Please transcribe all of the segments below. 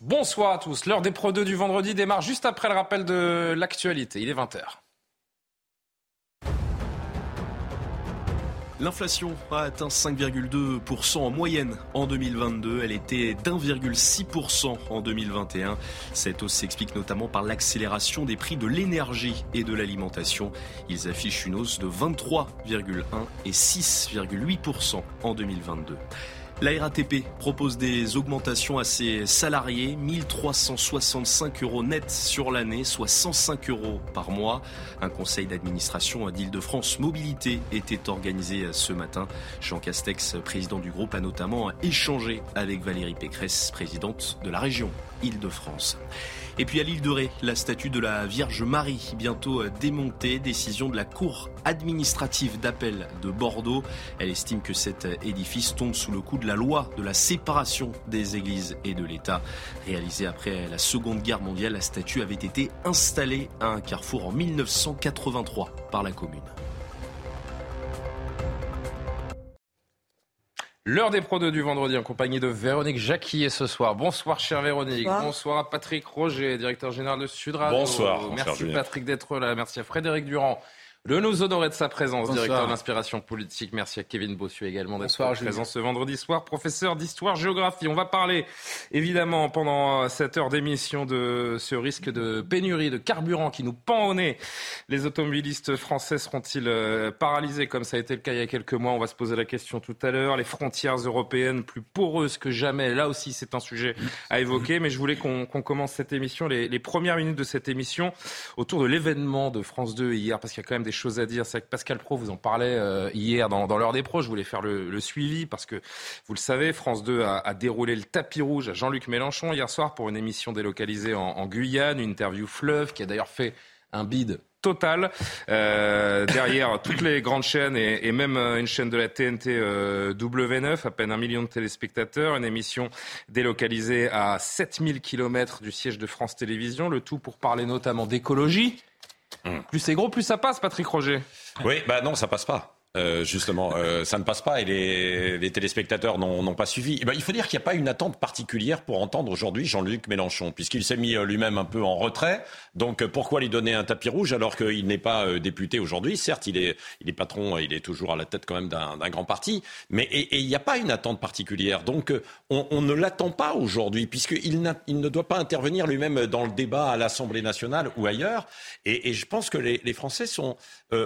Bonsoir à tous. L'heure des Pro 2 du vendredi démarre juste après le rappel de l'actualité. Il est 20h. L'inflation a atteint 5,2% en moyenne en 2022. Elle était d'1,6% en 2021. Cette hausse s'explique notamment par l'accélération des prix de l'énergie et de l'alimentation. Ils affichent une hausse de 23,1 et 6,8% en 2022. La RATP propose des augmentations à ses salariés, 1365 euros net sur l'année, soit 105 euros par mois. Un conseil d'administration d'Île-de-France Mobilité était organisé ce matin. Jean Castex, président du groupe, a notamment échangé avec Valérie Pécresse, présidente de la région Île-de-France. Et puis à l'île de Ré, la statue de la Vierge Marie, bientôt démontée, décision de la Cour administrative d'appel de Bordeaux. Elle estime que cet édifice tombe sous le coup de la loi de la séparation des églises et de l'État. Réalisée après la Seconde Guerre mondiale, la statue avait été installée à un carrefour en 1983 par la commune. L'heure des Pro 2 du vendredi en compagnie de Véronique Jacquier ce soir. Bonsoir, chère Véronique. Bonsoir, à Patrick Roger, directeur général de Sud Radio. Bonsoir. Merci Patrick d'être là. Merci à Frédéric Durand de nous honorer de sa présence, directeur d'inspiration politique. Merci à Kevin Bossuet également d'être présent ce vendredi soir, professeur d'histoire-géographie. On va parler évidemment pendant cette heure d'émission de ce risque de pénurie de carburant qui nous pend au nez. Les automobilistes français seront-ils euh, paralysés comme ça a été le cas il y a quelques mois? On va se poser la question tout à l'heure. Les frontières européennes plus poreuses que jamais, là aussi c'est un sujet à évoquer. Mais je voulais qu'on commence cette émission, les, les premières minutes de cette émission, autour de l'événement de France 2 hier, parce qu'il y a quand même des choses à dire. C'est que Pascal Pro, vous en parlait euh, hier dans, dans l'heure des pros. Je voulais faire le, suivi parce que, vous le savez, France 2 a, déroulé le tapis rouge à Jean-Luc Mélenchon hier soir pour une émission délocalisée en, Guyane, une interview fleuve qui a d'ailleurs fait un bid total euh, derrière toutes les grandes chaînes et, même euh, une chaîne de la TNT W9, à peine un million de téléspectateurs, une émission délocalisée à 7000 km du siège de France Télévisions, le tout pour parler notamment d'écologie. Plus c'est gros, plus ça passe, Patrick Roger. Oui, bah non, ça passe pas. Euh, justement, euh, ça ne passe pas et les, téléspectateurs n'ont pas suivi. Eh ben, il faut dire qu'il n'y a pas une attente particulière pour entendre aujourd'hui Jean-Luc Mélenchon, puisqu'il s'est mis euh, lui-même un peu en retrait. Donc pourquoi lui donner un tapis rouge alors qu'il n'est pas député aujourd'hui? Certes, il est, il est patron, il est toujours à la tête quand même d'un grand parti, mais et, il n'y a pas une attente particulière. Donc on, ne l'attend pas aujourd'hui, puisqu'il il ne doit pas intervenir lui-même dans le débat à l'Assemblée nationale ou ailleurs. Et, je pense que les, les Français sont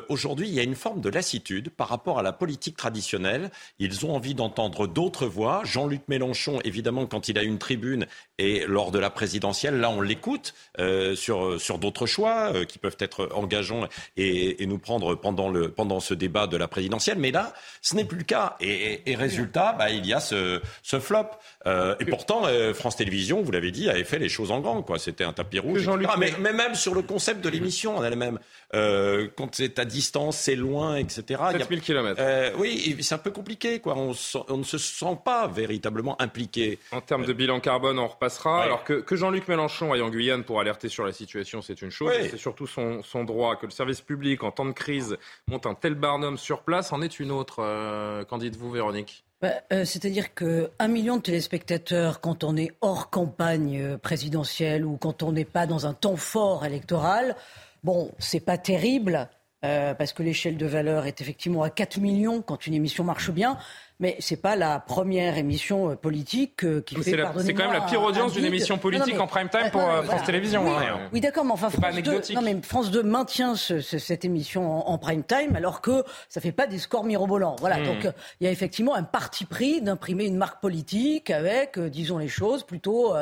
aujourd'hui, il y a une forme de lassitude par rapport à la politique traditionnelle. Ils ont envie d'entendre d'autres voix. Jean-Luc Mélenchon, évidemment, quand il a une tribune et lors de la présidentielle, là, on l'écoute euh, sur, sur d'autres choix euh, qui peuvent être engageants et, et, nous prendre pendant, le, pendant ce débat de la présidentielle. Mais là, ce n'est plus le cas. Et, et résultat, bah, il y a ce, ce flop. Euh, et pourtant, euh, France Télévisions, vous l'avez dit, avait fait les choses en grand. Quoi. C'était un tapis rouge. Mais, mais, même sur le concept de l'émission en elle-même, euh, quand c'est à distance, c'est loin, etc. 7000 km. oui, c'est un peu compliqué. Quoi. On, on, ne se sent pas véritablement impliqué. En termes de bilan carbone, on repassera. Alors que, que Jean-Luc Mélenchon aille en Guyane pour alerter sur la situation, c'est une chose. C'est surtout son, son, droit. Que le service public, en temps de crise, monte un tel barnum sur place, en est une autre. Qu'en dites-vous, Véronique? Bah, euh, c'est-à-dire qu'un million de téléspectateurs, quand on est hors campagne euh, présidentielle ou quand on n'est pas dans un temps fort électoral, bon, c'est pas terrible. Euh, parce que l'échelle de valeur est effectivement à 4 millions quand une émission marche bien mais c'est pas la première émission euh, politique euh, qui fait. C'est quand même la pire audience d'une émission politique en prime time pour euh, France Télévisions. Oui, hein. oui d'accord, mais enfin France 2, non, mais France 2 maintient cette émission en, prime time alors que ça fait pas des scores mirobolants. Voilà, hmm. donc il y a effectivement un parti pris d'imprimer une marque politique avec, disons les choses, plutôt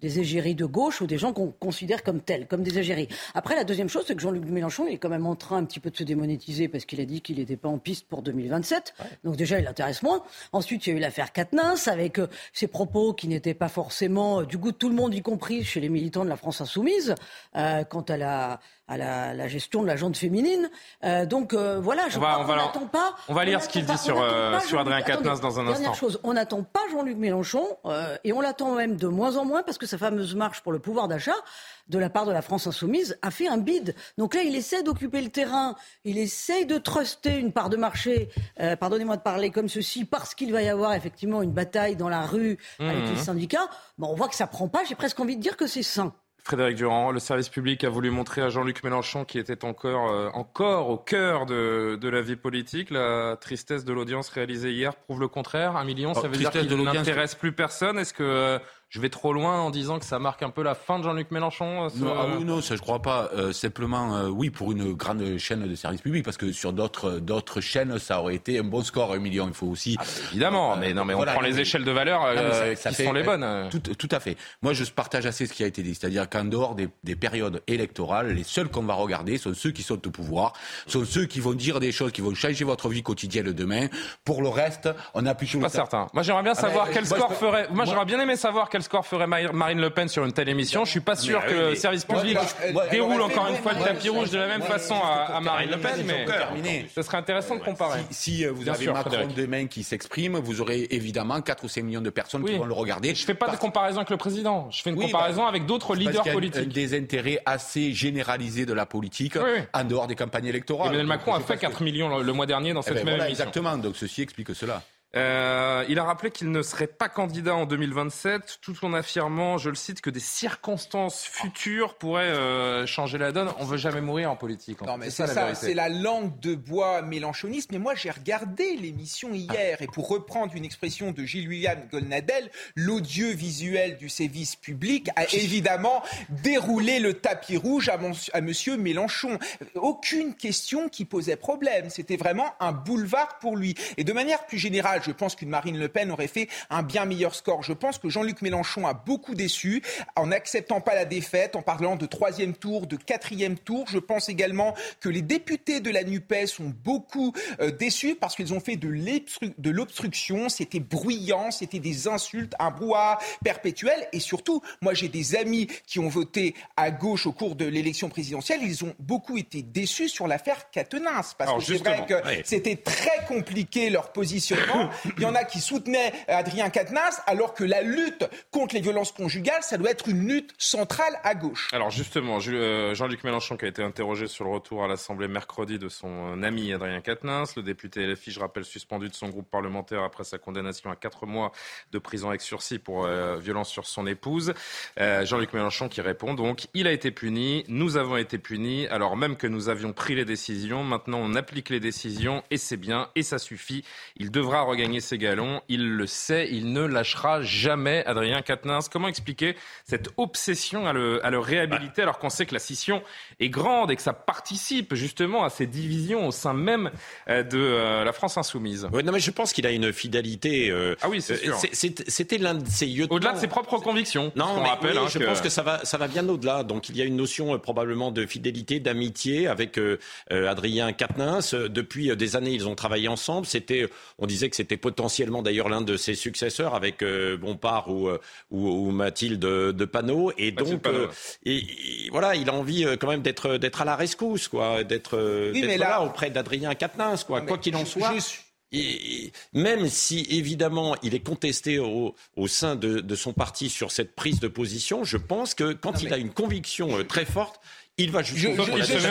des égéries de gauche ou des gens qu'on considère comme tels, comme des égéries. Après, la deuxième chose, c'est que Jean-Luc Mélenchon est quand même en train un petit peu de se démonétiser parce qu'il a dit qu'il n'était pas en piste pour 2027. Donc déjà, il intéresse moins. Ensuite, il y a eu l'affaire Katnins avec euh, ses propos qui n'étaient pas forcément du goût de tout le monde, y compris chez les militants de la France insoumise, quant à la à la, gestion de la jante féminine. Euh, donc euh, voilà, je on n'attend pas. On va lire ce qu'il dit sur, euh, sur Adrien Quatennens dans un instant. Dernière chose, on n'attend pas Jean-Luc Mélenchon et on l'attend même de moins en moins parce que sa fameuse marche pour le pouvoir d'achat de la part de la France insoumise a fait un bide. Donc là, il essaie d'occuper le terrain, il essaie de truster une part de marché, pardonnez-moi de parler comme ceci, parce qu'il va y avoir effectivement une bataille dans la rue avec mmh. les syndicats. Bon, on voit que ça prend pas, j'ai presque envie de dire que c'est sain. Frédéric Durand, le service public a voulu montrer à Jean-Luc Mélenchon, qui était encore, euh, encore au cœur de, la vie politique, la tristesse de l'audience réalisée hier prouve le contraire. Un million, ça oh, veut dire qu'il n'intéresse plus personne. Est-ce que euh, je vais trop loin en disant que ça marque un peu la fin de Jean-Luc Mélenchon euh, non, ah oui, non, ça je crois pas. Euh, simplement, euh, oui, pour une grande chaîne de services publics, parce que sur d'autres d'autres chaînes, ça aurait été un bon score, un million. Il faut aussi. Ah, bah, évidemment, mais non, mais on prend les échelles de valeur qui sont les bonnes. Tout, tout, à fait. Moi, je partage assez ce qui a été dit, c'est-à-dire qu'en dehors des, des, périodes électorales, les seuls qu'on va regarder sont ceux qui sont au pouvoir, sont ceux qui vont dire des choses qui vont changer votre vie quotidienne demain. Pour le reste, on a plus. Pas certain. Moi, j'aimerais bien ah, savoir quel score ferait. Moi, j'aurais bien aimé savoir quel score ferait Marine Le Pen sur une telle émission. Je suis pas sûr que le service public déroule encore une fois le tapis rouge de la même façon à, Marine Le Pen, mais ce serait intéressant de comparer. Si, euh, vous avez Macron demain qui s'exprime, vous aurez évidemment 4 ou 5 millions de personnes qui vont le regarder. Je fais pas de comparaison avec le président. Je fais une comparaison bah, avec d'autres leaders politiques. Des intérêts assez généralisés de la politique en dehors des campagnes électorales. Emmanuel Macron a fait 4 millions le mois dernier dans eh cette ben même émission. Exactement. Donc ceci explique cela. Euh, il a rappelé qu'il ne serait pas candidat en 2027, tout en affirmant, je le cite, que des circonstances futures pourraient euh, changer la donne. On veut jamais mourir en politique. Non, mais c'est ça, c'est la langue de bois mélanchoniste. Mais moi, j'ai regardé l'émission hier, et pour reprendre une expression de Gilles-William Golnadel, l'odieux visuel du service public a évidemment déroulé le tapis rouge à, mon, à Monsieur Mélenchon. Aucune question qui posait problème. C'était vraiment un boulevard pour lui. Et de manière plus générale, je pense qu'une Marine Le Pen aurait fait un bien meilleur score. Je pense que Jean-Luc Mélenchon a beaucoup déçu en n'acceptant pas la défaite, en parlant de troisième tour, de quatrième tour. Je pense également que les députés de la NUPES sont beaucoup euh, déçus parce qu'ils ont fait de l'obstruction. C'était bruyant, c'était des insultes, un brouhaha perpétuel. Et surtout, moi j'ai des amis qui ont voté à gauche au cours de l'élection présidentielle. Ils ont beaucoup été déçus sur l'affaire Catenins parce que c'est vrai que c'était très compliqué leur positionnement. Il y en a qui soutenaient Adrien Quatennens, alors que la lutte contre les violences conjugales, ça doit être une lutte centrale à gauche. Alors justement, euh, Jean-Luc Mélenchon qui a été interrogé sur le retour à l'Assemblée mercredi de son ami Adrien Quatennens, le député LFI, je rappelle, suspendu de son groupe parlementaire après sa condamnation à quatre mois de prison avec sursis pour euh, violence sur son épouse. Euh, Jean-Luc Mélenchon qui répond donc, il a été puni, nous avons été punis, alors même que nous avions pris les décisions, maintenant on applique les décisions et c'est bien et ça suffit. Il devra regagner gagner ses galons. Il le sait, il ne lâchera jamais Adrien Quatennens. Comment expliquer cette obsession à le, à le réhabiliter alors qu'on sait que la scission est grande et que ça participe justement à ces divisions au sein même euh, de euh, la France insoumise? Non, mais je pense qu'il a une fidélité. Euh, ah oui, c'est sûr. C'était l'un de ses Au-delà de ses propres convictions. Non, mais rappelle, hein, je pense que ça va, ça va bien au-delà. Donc il y a une notion probablement de fidélité, d'amitié avec Adrien Quatennens. depuis des années, ils ont travaillé ensemble. C'était, on disait que c'était potentiellement d'ailleurs l'un de ses successeurs avec euh, Bompard ou, euh, ou, Mathilde de Panot. Et donc, euh, et, voilà, il a envie quand même d'être d'être à la rescousse, quoi, d'être là... auprès d'Adrien Quatennens, quoi, quoi qu'il en soit. Et même si évidemment il est contesté au, au sein de, de, son parti sur cette prise de position, je pense que quand il a une conviction très forte, il va jusqu'au bout. Il se met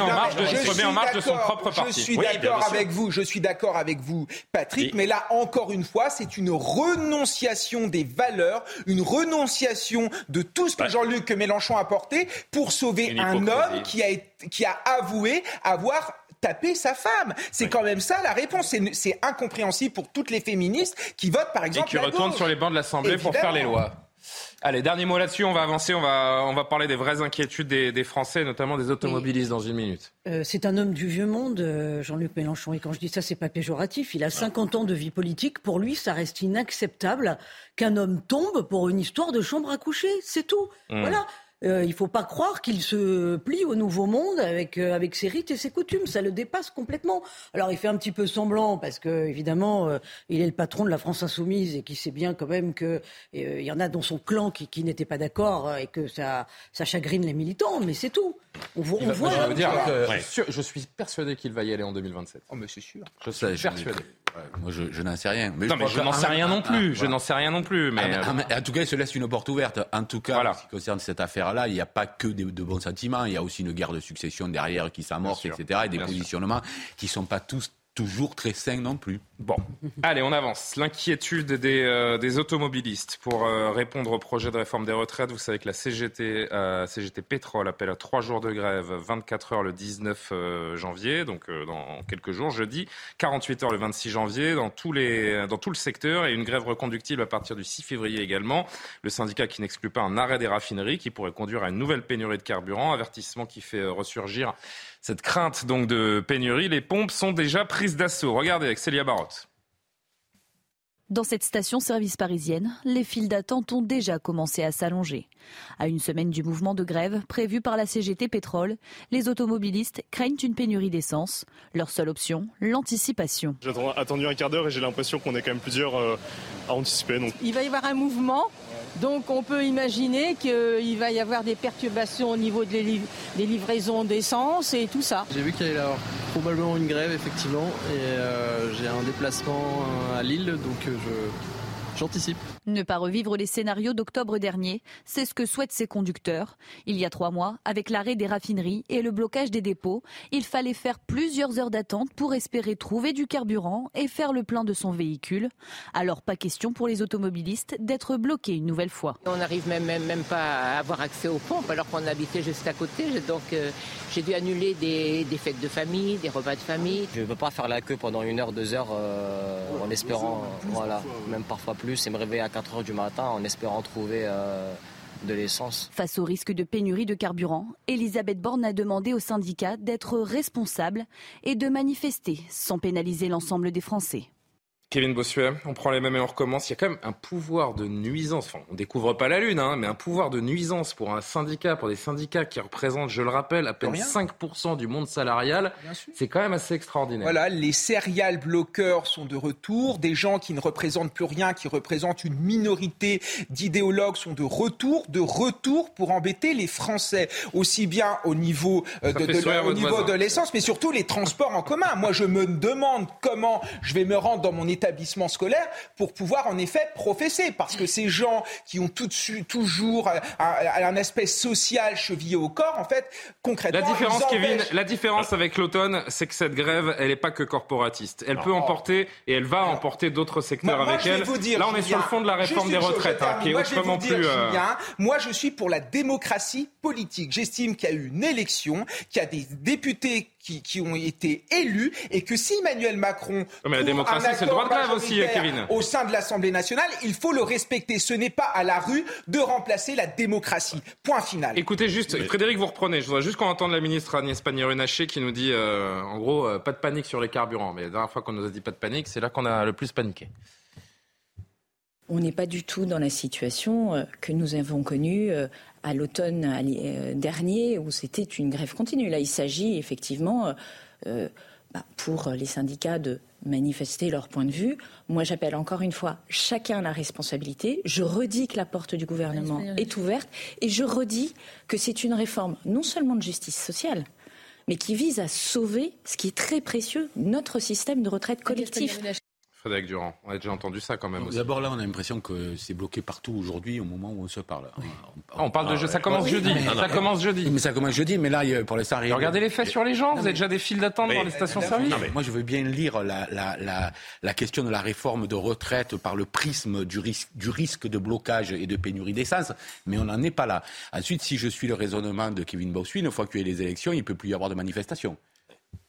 en marche de, son propre parti. Je suis d'accord avec vous, je suis d'accord avec vous, Patrick, mais là, encore une fois, c'est une renonciation des valeurs, une renonciation de tout ce que Jean-Luc Mélenchon a porté pour sauver un homme qui a, qui a avoué avoir tapé sa femme. C'est quand même ça la réponse. C'est incompréhensible pour toutes les féministes qui votent, par exemple. Et qui retournent sur les bancs de l'Assemblée pour faire les lois. Allez, dernier mot là-dessus, on va avancer, on va, on va parler des vraies inquiétudes des, Français, notamment des automobilistes dans une minute. Euh, c'est un homme du vieux monde, euh, Jean-Luc Mélenchon, et quand je dis ça, c'est pas péjoratif. Il a 50 ans de vie politique. Pour lui, ça reste inacceptable qu'un homme tombe pour une histoire de chambre à coucher. C'est tout. Mmh. Voilà. Euh, il ne faut pas croire qu'il se plie au nouveau monde avec, euh, avec ses rites et ses coutumes. Ça le dépasse complètement. Alors il fait un petit peu semblant parce que évidemment euh, il est le patron de la France insoumise et qui sait bien quand même qu'il y en a dans son clan qui, qui n'étaient pas d'accord et que ça, ça chagrine les militants. Mais c'est tout. On, voit. je, dire je suis persuadé qu'il va y aller en 2027. Oh mais c'est sûr. Je suis persuadé. Moi, je, n'en sais rien. Mais non, mais je n'en sais rien non plus. Je n'en sais rien non plus. Mais en tout cas, il se laisse une porte ouverte. En tout cas, en ce qui concerne cette affaire-là, il n'y a pas que de, bons sentiments. Il y a aussi une guerre de succession derrière qui s'amorce, etc. Et des positionnements qui ne sont pas tous toujours très sain non plus. Bon, allez, on avance. L'inquiétude des, euh, automobilistes pour euh, répondre au projet de réforme des retraites. Vous savez que la CGT, euh, CGT Pétrole appelle à trois jours de grève, 24 heures le 19 janvier, donc dans quelques jours, jeudi, 48 heures le 26 janvier, dans, tous les, dans tout le secteur, et une grève reconductible à partir du 6 février également. Le syndicat qui n'exclut pas un arrêt des raffineries qui pourrait conduire à une nouvelle pénurie de carburant, avertissement qui fait ressurgir cette crainte donc de pénurie, les pompes sont déjà prises d'assaut. Regardez avec Célia Barotte. Dans cette station-service parisienne, les files d'attente ont déjà commencé à s'allonger. À une semaine du mouvement de grève prévu par la CGT Pétrole, les automobilistes craignent une pénurie d'essence. Leur seule option, l'anticipation. J'ai attendu un quart d'heure et j'ai l'impression qu'on est quand même plusieurs euh, à anticiper. Donc. Il va y avoir un mouvement donc on peut imaginer qu'il va y avoir des perturbations au niveau des livraisons d'essence et tout ça. J'ai vu qu'il allait y avoir probablement une grève effectivement et euh, j'ai un déplacement à Lille donc euh, j'anticipe. Ne pas revivre les scénarios d'octobre dernier, c'est ce que souhaitent ces conducteurs. Il y a trois mois, avec l'arrêt des raffineries et le blocage des dépôts, il fallait faire plusieurs heures d'attente pour espérer trouver du carburant et faire le plein de son véhicule. Alors pas question pour les automobilistes d'être bloqués une nouvelle fois. On n'arrive même, même, même, pas à avoir accès aux pompes alors qu'on habitait juste à côté. Donc euh, j'ai dû annuler des, fêtes de famille, des repas de famille. Je ne veux pas faire la queue pendant une heure, deux heures euh, en espérant, voilà, même parfois plus, me réveiller à 4 heures du matin en espérant trouver euh, de l'essence. Face au risque de pénurie de carburant, Elisabeth Borne a demandé aux syndicats d'être responsables et de manifester sans pénaliser l'ensemble des Français. Kevin Bossuet, on prend les mêmes et on recommence. Il y a quand même un pouvoir de nuisance. Enfin, on découvre pas la Lune, hein, mais un pouvoir de nuisance pour un syndicat, pour des syndicats qui représentent, je le rappelle, à peine 5% du monde salarial. C'est quand même assez extraordinaire. Voilà, les serial bloqueurs sont de retour. Des gens qui ne représentent plus rien, qui représentent une minorité d'idéologues sont de retour, de retour pour embêter les Français. Aussi bien au niveau, euh, de, au niveau de l'essence, mais surtout les transports en commun. Moi, je me demande comment je vais me rendre dans mon établissement scolaire pour pouvoir en effet professer. Parce que ces gens qui ont tout dessus, toujours un, un, aspect social chevillé au corps, en fait, concrètement. La différence, Kevin, la différence avec l'automne, c'est que cette grève, elle n'est pas que corporatiste. Elle peut emporter et elle va emporter d'autres secteurs avec elle. Là, on est sur le fond de la réforme des retraites, hein, qui est autrement plus. Euh, moi, je suis pour la démocratie politique. J'estime qu'il y a eu une élection, qu'il y a des députés qui, ont été élus et que si Emmanuel Macron. mais la démocratie, c'est le droit de grève aussi, Kevin. Au sein de l'Assemblée nationale, il faut le respecter. Ce n'est pas à la rue de remplacer la démocratie. Point final. Écoutez juste, Frédéric, vous reprenez. Je voudrais juste qu'on entende la ministre Agnès Pannier-Runacher qui nous dit, euh, en gros, euh, pas de panique sur les carburants. Mais la dernière fois qu'on nous a dit pas de panique, c'est là qu'on a le plus paniqué. On n'est pas du tout dans la situation euh, que nous avons connue à l'automne euh, dernier où c'était une grève continue. Là, il s'agit effectivement euh, euh, bah, pour les syndicats de manifester leur point de vue. Moi, j'appelle encore une fois chacun la responsabilité. Je redis que la porte du gouvernement est ouverte et je redis que c'est une réforme non seulement de justice sociale, mais qui vise à sauver ce qui est très précieux, notre système de retraite collectif. Frédéric Durand, on a déjà entendu ça quand même. D'abord là, on a l'impression que c'est bloqué partout aujourd'hui au moment où on se parle. On, parle de jeu, ça commence jeudi. ça commence jeudi. Mais ça commence jeudi, mais là, pour l'instant, rien. Regardez les faits sur les gens. Vous avez déjà des files d'attente dans les stations-service. Moi, je veux bien lire la, la, la, question de la réforme de retraite par le prisme du risque, du risque de blocage et de pénurie d'essence, mais on n'en est pas là. Ensuite, si je suis le raisonnement de Kevin Bossuet, une fois qu'il y a les élections, il ne peut plus y avoir de manifestation.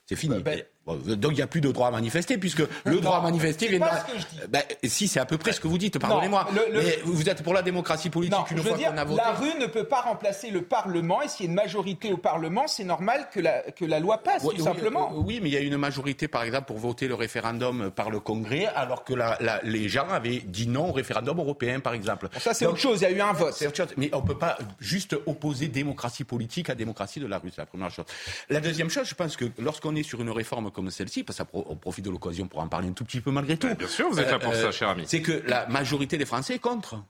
C'est fini. Donc il n'y a plus de droit à manifester, puisque le droit à manifester vient de... Ben, si, c'est à peu près ce que vous dites, pardonnez-moi. Mais vous êtes pour la démocratie politique une fois qu'on a voté. La rue ne peut pas remplacer le Parlement, et s'il y a une majorité au Parlement, c'est normal que la, que la loi passe, tout simplement. Oui, mais il y a une majorité, par exemple, pour voter le référendum par le Congrès, alors que la, les gens avaient dit non au référendum européen, par exemple. ça, c'est autre chose, il y a eu un vote. Mais on ne peut pas juste opposer démocratie politique à démocratie de la rue, c'est la première chose. La deuxième chose, je pense que lorsqu'on est sur une réforme comme celle-ci, parce qu'on profite de l'occasion pour en parler un tout petit peu malgré tout. bien sûr, vous êtes là pour ça, euh, cher ami. C'est que la majorité des Français est contre.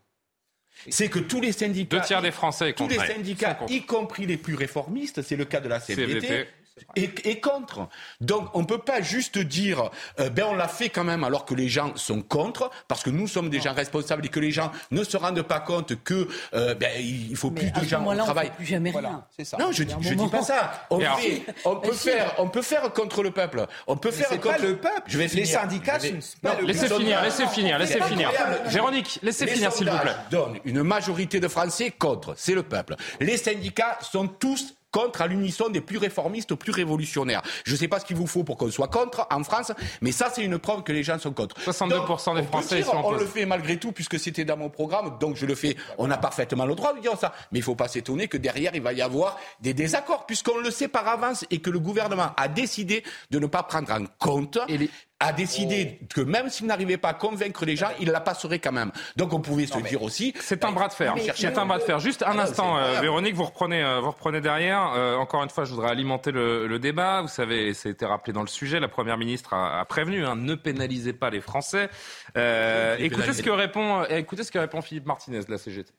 C'est que tous les syndicats, Deux tiers des Français tous les syndicats, y compris les plus réformistes, c'est le cas de la CFDT, et, contre. Donc on ne peut pas juste dire euh, ben on l'a fait quand même alors que les gens sont contre parce que nous sommes des gens responsables et que les gens ne se rendent pas compte que euh, ben, il faut plus de gens au travail. Plus jamais rien. Ça. Non, je, ne dis pas ça. On, peut faire, on peut faire contre le peuple. On peut faire contre le peuple. Je vais les syndicats. Non, laissez finir, laissez finir, laissez finir. Véronique, laissez finir s'il vous plaît. Donne une majorité de Français contre. C'est le peuple. Les syndicats sont tous contre à l'unisson des plus réformistes, plus révolutionnaires. Je ne sais pas ce qu'il vous faut pour qu'on soit contre en France, mais ça, c'est une preuve que les gens sont contre. 62% des Français sont On le fait malgré tout, puisque c'était dans mon programme, donc je le fais. On a parfaitement le droit de dire ça. Mais il ne faut pas s'étonner que derrière, il va y avoir des désaccords, puisqu'on le sait par avance et que le gouvernement a décidé de ne pas prendre en compte a décidé que même s'il n'arrivait pas à convaincre les gens, il la passerait quand même. Donc on pouvait se dire aussi. C'est un bras de fer. C'est un bras de fer. Juste un instant, euh, Véronique, vous reprenez, euh, vous reprenez derrière. Euh, encore une fois, je voudrais alimenter le, débat. Vous savez, ça a été rappelé dans le sujet. La première ministre a, prévenu hein, ne pénalisez pas les Français. écoutez ce que répond, écoutez ce que répond Philippe Martinez de la CGT.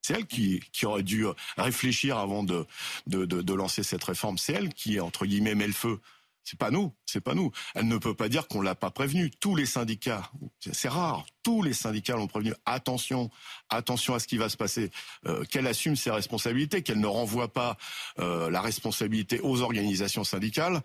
C'est elle qui, qui, aurait dû réfléchir avant de, de, de, de lancer cette réforme. C'est elle qui, entre guillemets, met le feu. C'est pas nous, c'est pas nous. Elle ne peut pas dire qu'on l'a pas prévenu. Tous les syndicats, c'est rare, tous les syndicats l'ont prévenu. Attention, attention à ce qui va se passer. Euh, qu'elle assume ses responsabilités, qu'elle ne renvoie pas euh, la responsabilité aux organisations syndicales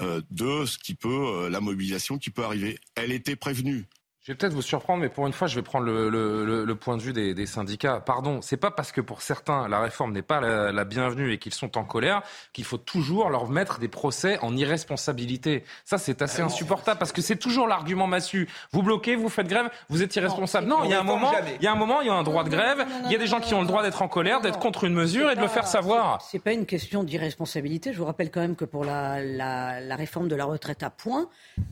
euh, de ce qui peut, la mobilisation qui peut arriver. Elle était prévenue. Je vais peut-être vous surprendre, mais pour une fois, je vais prendre le, point de vue des, syndicats. Pardon, c'est pas parce que pour certains la réforme n'est pas la, bienvenue et qu'ils sont en colère qu'il faut toujours leur mettre des procès en irresponsabilité. Ça, c'est assez ah insupportable parce que c'est toujours l'argument massu. Vous bloquez, vous faites grève, vous êtes irresponsable. Non, il y a un moment, il y a un moment, il y a un droit de grève. Il y a des gens qui ont le droit d'être en colère, d'être contre une mesure et de le faire savoir. C'est pas une question d'irresponsabilité. Je vous rappelle quand même que pour la, réforme de la retraite à point,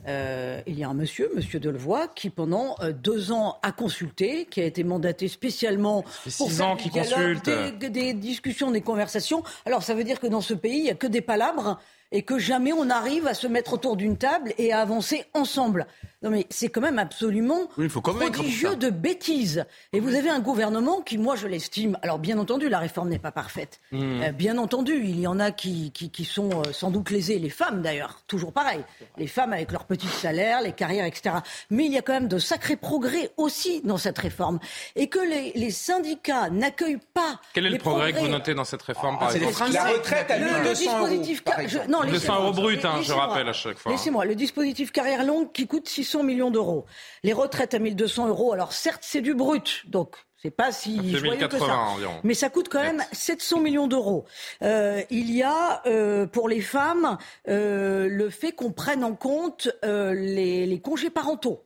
euh, il y a un monsieur, Monsieur Delevoye, qui pendant euh, deux ans à consulter, qui a été mandaté spécialement pour qui consulte. Des, des, discussions, des conversations. Alors ça veut dire que dans ce pays, il n'y a que des palabres et que jamais on arrive à se mettre autour d'une table et à avancer ensemble. Non mais c'est quand même absolument prodigieux de bêtises. Et vous avez un gouvernement qui, moi, je l'estime. Alors bien entendu, la réforme n'est pas parfaite. Hmm. Euh, bien entendu, il y en a qui, qui, sont euh, sans doute lésés, les femmes d'ailleurs, toujours pareil. Les femmes avec leurs petits salaires, les carrières, etc. Mais il y a quand même de sacrés progrès aussi dans cette réforme. Et que les, les syndicats n'accueillent pas. Quel est le progrès, que vous notez dans cette réforme, par exemple La retraite à 1200 euros. non, 200 euros brut, hein, je rappelle à chaque fois. Laissez-moi, le dispositif carrière longue qui coûte 600 millions d'euros. Les retraites à 1200 euros, alors certes, c'est du brut, donc c'est pas si joyeux que ça. Environ. Mais ça coûte quand même 700 millions d'euros. Euh, il y a euh, pour les femmes euh, le fait qu'on prenne en compte les, les, congés parentaux.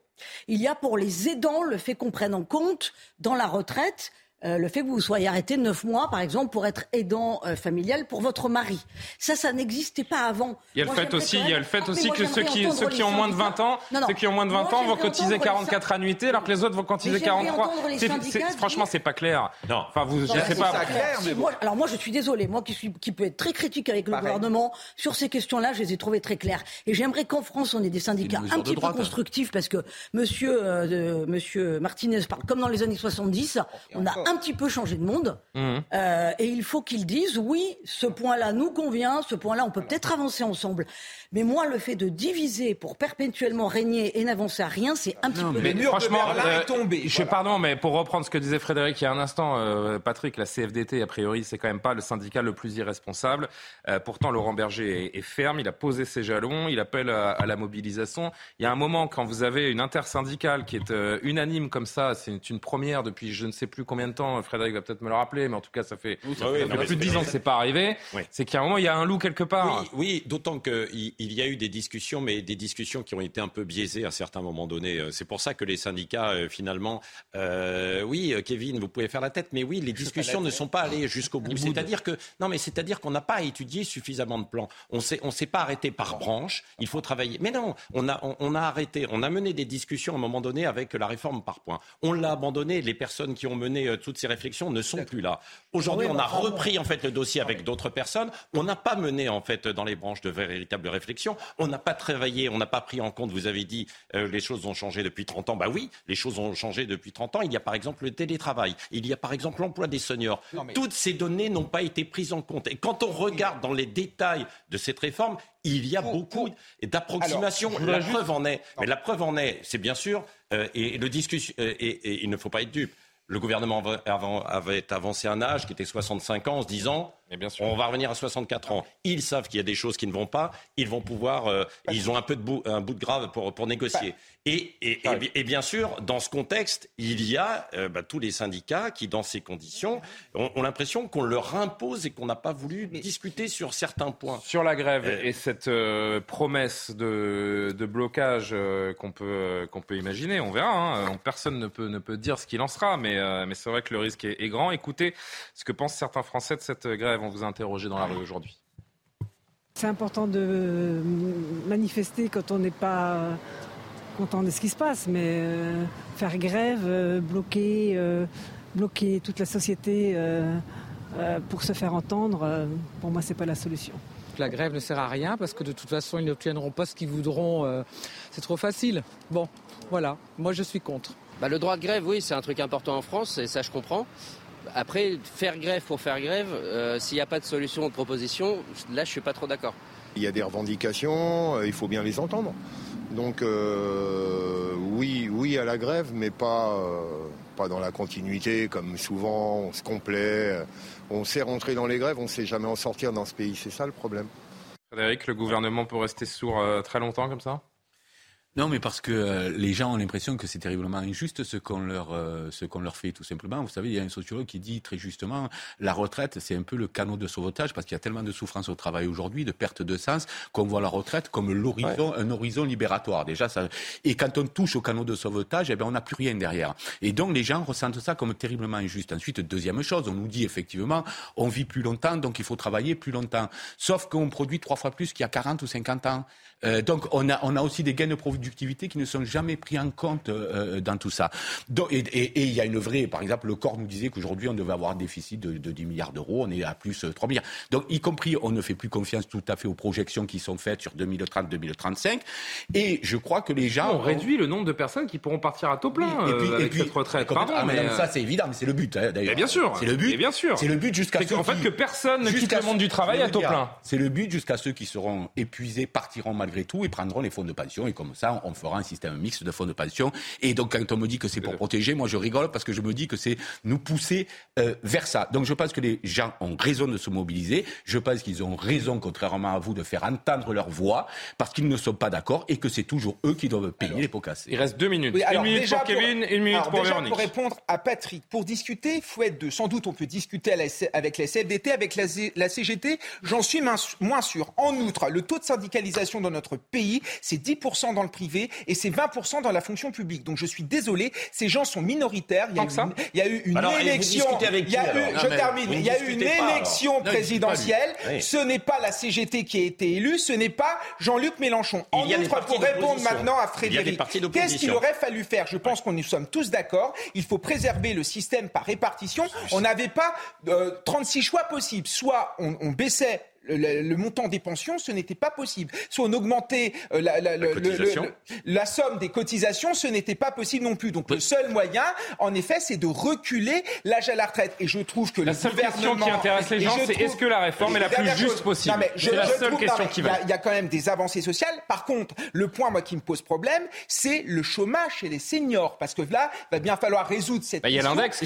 Il y a pour les aidants le fait qu'on prenne en compte dans la retraite euh, le fait que vous soyez arrêté neuf mois, par exemple, pour être aidant euh, familial pour votre mari. Ça, ça n'existait pas avant. Il y a le fait aussi, il y a le fait ah, aussi que ceux qui, ceux qui ont moins de 20 ans, ceux qui ont moins de 20 ans vont cotiser 44 annuités, alors que les autres vont cotiser 43. franchement, c'est pas clair. Non. Enfin, vous, je sais pas. alors moi, je suis désolé, moi qui suis, qui peut être très critique avec le gouvernement sur ces questions-là, je les ai trouvées très claires. Et j'aimerais qu'en France, on ait des syndicats un petit peu constructifs, parce que Monsieur, euh, Monsieur Martinez parle comme dans les années 70. On a un petit peu changé de monde. Mmh. Euh, et il faut qu'ils disent oui, ce point-là nous convient, ce point-là, on peut peut-être avancer ensemble. Mais moi, le fait de diviser pour perpétuellement régner et n'avancer à rien, c'est un petit peu. Mais franchement, euh, tombé, je pardon, mais pour reprendre ce que disait Frédéric il y a un instant, euh, Patrick, la CFDT, a priori, c'est quand même pas le syndicat le plus irresponsable. Euh, pourtant, Laurent Berger est, ferme, il a posé ses jalons, il appelle à, à, la mobilisation. Il y a un moment, quand vous avez une intersyndicale qui est unanime comme ça, c'est une première depuis je ne sais plus combien de temps temps, Frédéric va peut-être me le rappeler, mais en tout cas, ça fait, plus de 10 ans que c'est pas arrivé. C'est qu'à un moment, il y a un loup quelque part. Oui, oui d'autant qu'il il y a eu des discussions, mais des discussions qui ont été un peu biaisées à certains moments donnés. C'est pour ça que les syndicats, finalement, oui, Kevin, vous pouvez faire la tête, mais oui, les discussions ne sont pas allées jusqu'au bout. C'est-à-dire que, non, mais c'est-à-dire qu'on n'a pas étudié suffisamment de plans. On s'est, on s'est pas arrêté par branche. Il faut travailler. Mais non, on a, on, a arrêté. On a mené des discussions à un moment donné avec la réforme par points. On l'a abandonné. Les personnes qui ont mené euh, toutes ces réflexions ne sont plus là. Aujourd'hui, on a repris en fait le dossier avec d'autres personnes. On n'a pas mené en fait dans les branches de véritables réflexions. On n'a pas travaillé. On n'a pas pris en compte. Vous avez dit euh, les choses ont changé depuis 30 ans. Bah oui, les choses ont changé depuis 30 ans. Il y a par exemple le télétravail. Il y a par exemple l'emploi des seniors. Toutes ces données n'ont pas été prises en compte. Et quand on regarde dans les détails de cette réforme, il y a beaucoup d'approximations. La preuve en est. Mais la preuve en est, c'est bien sûr, euh, et, le discussion, euh, et, il ne faut pas être dupe. Le gouvernement avait avancé un âge qui était 65 ans en se disant on va revenir à 64 ans. Ils savent qu'il y a des choses qui ne vont pas. Ils vont pouvoir. Euh, ils ont un peu de bout, un bout de grave pour, pour négocier. Et, et, et, bien sûr, dans ce contexte, il y a euh, bah, tous les syndicats qui, dans ces conditions, ont, l'impression qu'on leur impose et qu'on n'a pas voulu discuter sur certains points. Sur la grève euh, et cette promesse de, de blocage qu'on peut, qu'on peut imaginer, on verra. Hein. Personne ne peut, ne peut dire ce qu'il en sera, mais, mais c'est vrai que le risque est, est grand. Écoutez ce que pensent certains Français de cette grève vont vous interroger dans la rue aujourd'hui C'est important de manifester quand on n'est pas content de ce qui se passe, mais euh, faire grève, euh, bloquer, euh, bloquer toute la société pour se faire entendre, pour moi, c'est pas la solution. La grève ne sert à rien parce que de toute façon, ils n'obtiendront pas ce qu'ils voudront. c'est trop facile. Bon, voilà, moi je suis contre. Bah, le droit de grève, oui, c'est un truc important en France, et ça je comprends. Après, faire grève pour faire grève, euh, s'il n'y a pas de solution ou de proposition, là, je suis pas trop d'accord. Il y a des revendications, euh, il faut bien les entendre. Donc, euh, oui, oui à la grève, mais pas, pas dans la continuité, comme souvent, on se complaît. On sait rentrer dans les grèves, on ne sait jamais en sortir dans ce pays. C'est ça le problème. Frédéric, le gouvernement peut rester sourd très longtemps comme ça? Non, mais parce que euh, les gens ont l'impression que c'est terriblement injuste ce qu'on leur, euh, ce qu'on leur fait, tout simplement. Vous savez, il y a un sociologue qui dit très justement, la retraite, c'est un peu le canot de sauvetage, parce qu'il y a tellement de souffrance au travail aujourd'hui, de perte de sens, qu'on voit la retraite comme l'horizon, un horizon libératoire. Déjà, ça... Et quand on touche au canot de sauvetage, eh bien, on n'a plus rien derrière. Et donc, les gens ressentent ça comme terriblement injuste. Ensuite, deuxième chose, on nous dit effectivement, on vit plus longtemps, donc il faut travailler plus longtemps. Sauf qu'on produit trois fois plus qu'il y a 40 ou 50 ans. Euh, donc on a, on a aussi des gains de productivité qui ne sont jamais pris en compte euh, dans tout ça. et, il y a une vraie, par exemple, le corps nous disait qu'aujourd'hui on devait avoir un déficit de, de 10 milliards d'euros, on est à plus 3 euh, milliards. Donc y compris, on ne fait plus confiance tout à fait aux projections qui sont faites sur 2030-2035. Et je crois que les gens... On réduit le nombre de personnes qui pourront partir à taux plein et puis, avec cette retraite. Ah, mais, ça c'est évident, mais c'est le but hein, d'ailleurs. Bien sûr. C'est le but. bien sûr. C'est le but jusqu'à ce En fait, que personne ne quitte le monde du travail à taux plein. C'est le but jusqu'à ceux qui seront épuisés, partiront mal malgré tout et prendront les fonds de pension. Et comme ça, on fera un système mixte de fonds de pension. Et donc, quand on me dit que c'est pour protéger, moi, je rigole parce que je me dis que c'est nous pousser euh, vers ça. Donc, je pense que les gens ont raison de se mobiliser. Je pense qu'ils ont raison, contrairement à vous, de faire entendre leur voix parce qu'ils ne sont pas d'accord et que c'est toujours eux qui doivent payer les pots cassés. Il reste deux minutes. une minute pour Kevin, une minute pour déjà Pour répondre à Patrick, pour discuter, faut être deux. Sans doute, on peut discuter avec la CFDT, avec la, la CGT. J'en suis moins sûr. En outre, le taux de syndicalisation dans notre pays, c'est 10% dans le privé et c'est 20% dans la fonction publique. Donc je suis désolé, ces gens sont minoritaires. Il y a, eu, une, il y a eu une élection. Il y a eu, je termine. Il y a eu une élection présidentielle. Ce n'est pas la CGT qui a été élue, ce n'est pas Jean-Luc Mélenchon. En outre, pour répondre maintenant à Frédéric, qu'est-ce qu'il aurait fallu faire? Je pense qu'on nous sommes tous d'accord. Il faut préserver le système par répartition. On n'avait pas 36 euh, choix possibles. Soit on, on baissait le, montant des pensions, ce n'était pas possible. Soit on augmentait euh, la, la, la, somme des cotisations, ce n'était pas possible non plus. Donc le seul moyen, en effet, c'est de reculer l'âge à la retraite. Et je trouve que la seule question qui intéresse les gens, c'est est-ce que la réforme est la plus juste possible C'est la seule question qui va. Il y, a quand même des avancées sociales. Par contre, le point moi qui me pose problème, c'est le chômage chez les seniors, parce que là, il va bien falloir résoudre cette. Bah, il y a l'index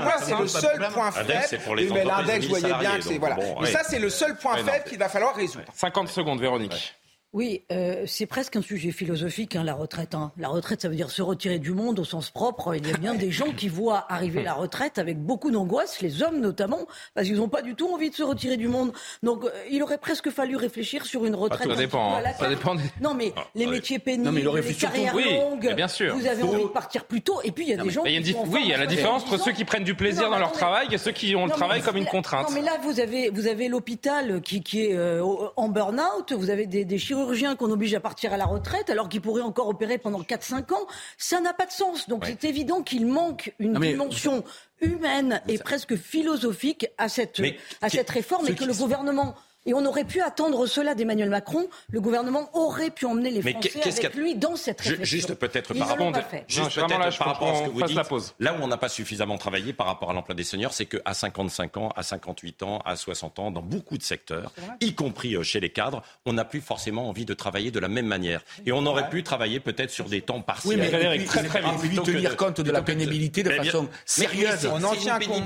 moi, c'est le seul point faible. Mais l'index, vous voyez bien que c'est voilà. Mais ça, c'est le seul point qu'il va falloir résoudre. 50 secondes, Véronique. Oui, euh, c'est presque un sujet philosophique, hein, la retraite. Hein. La retraite, ça veut dire se retirer du monde au sens propre. Il y a bien des gens qui voient arriver la retraite avec beaucoup d'angoisse, les hommes notamment, parce qu'ils n'ont pas du tout envie de se retirer du monde. Donc, euh, il aurait presque fallu réfléchir sur une retraite. ça dépend. Hein. Ça dépend Non, mais ah, les métiers pénibles, les carrières longues, bien sûr. vous avez envie de partir plus tôt. Et puis, il y a des gens qui Oui, il y a la différence entre ceux qui prennent du plaisir dans leur travail et ceux qui ont le travail comme une contrainte. Non, mais là, vous avez, vous avez l'hôpital qui, qui est euh, en burn-out, vous avez des, des chirurgiens qu'on oblige à partir à la retraite alors qu'il pourrait encore opérer pendant 4-5 ans. Ça n'a pas de sens. Donc c'est évident qu'il manque une dimension humaine et presque philosophique à cette, à cette réforme et que le gouvernement et on aurait pu attendre cela d'Emmanuel Macron. Le gouvernement aurait pu emmener les Français avec lui dans cette réflexion. Juste peut-être par, rapport, juste peut là, par rapport à ce que vous dites, la pause. là où on n'a pas suffisamment travaillé par rapport à l'emploi des seniors, c'est qu'à 55 ans, à 58 ans, à 60 ans, dans beaucoup de secteurs, y compris euh, chez les cadres, on n'a plus forcément envie de travailler de la même manière. Et on aurait pu travailler peut-être sur des temps partiels. Oui, mais très, très vite, tenir compte de la pénibilité de façon sérieuse.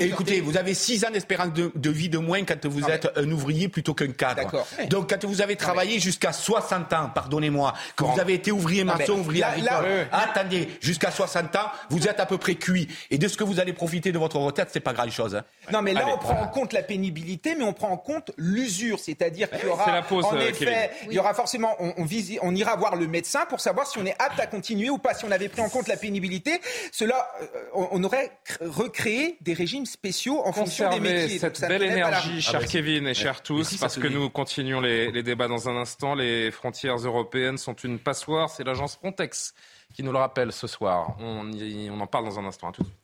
Écoutez, vous avez 6 ans d'espérance de vie de moins quand vous êtes un ouvrier plutôt cadre. Donc quand vous avez travaillé jusqu'à 60 ans, pardonnez-moi, que vous avez été ouvrier maçon, ouvrier agricole, attendez, jusqu'à 60 ans, vous êtes à peu près cuit. Et de ce que vous allez profiter de votre retraite, c'est pas grand chose. Hein. Non, mais là, on prend en compte la pénibilité, mais on prend en compte l'usure, c'est-à-dire qu'il y aura, la pause, en euh, effet, il y aura forcément, on, on, on ira voir le médecin pour savoir si on est apte à continuer ou pas. Si on avait pris en compte la pénibilité, cela, euh, on, aurait recréé des régimes spéciaux en fonction des métiers. cette belle énergie, cher ah Kevin et cher tous, parce que nous continuons les, débats dans un instant. Les frontières européennes sont une passoire. C'est l'agence Frontex qui nous le rappelle ce soir. On, on en parle dans un instant. À tout de suite.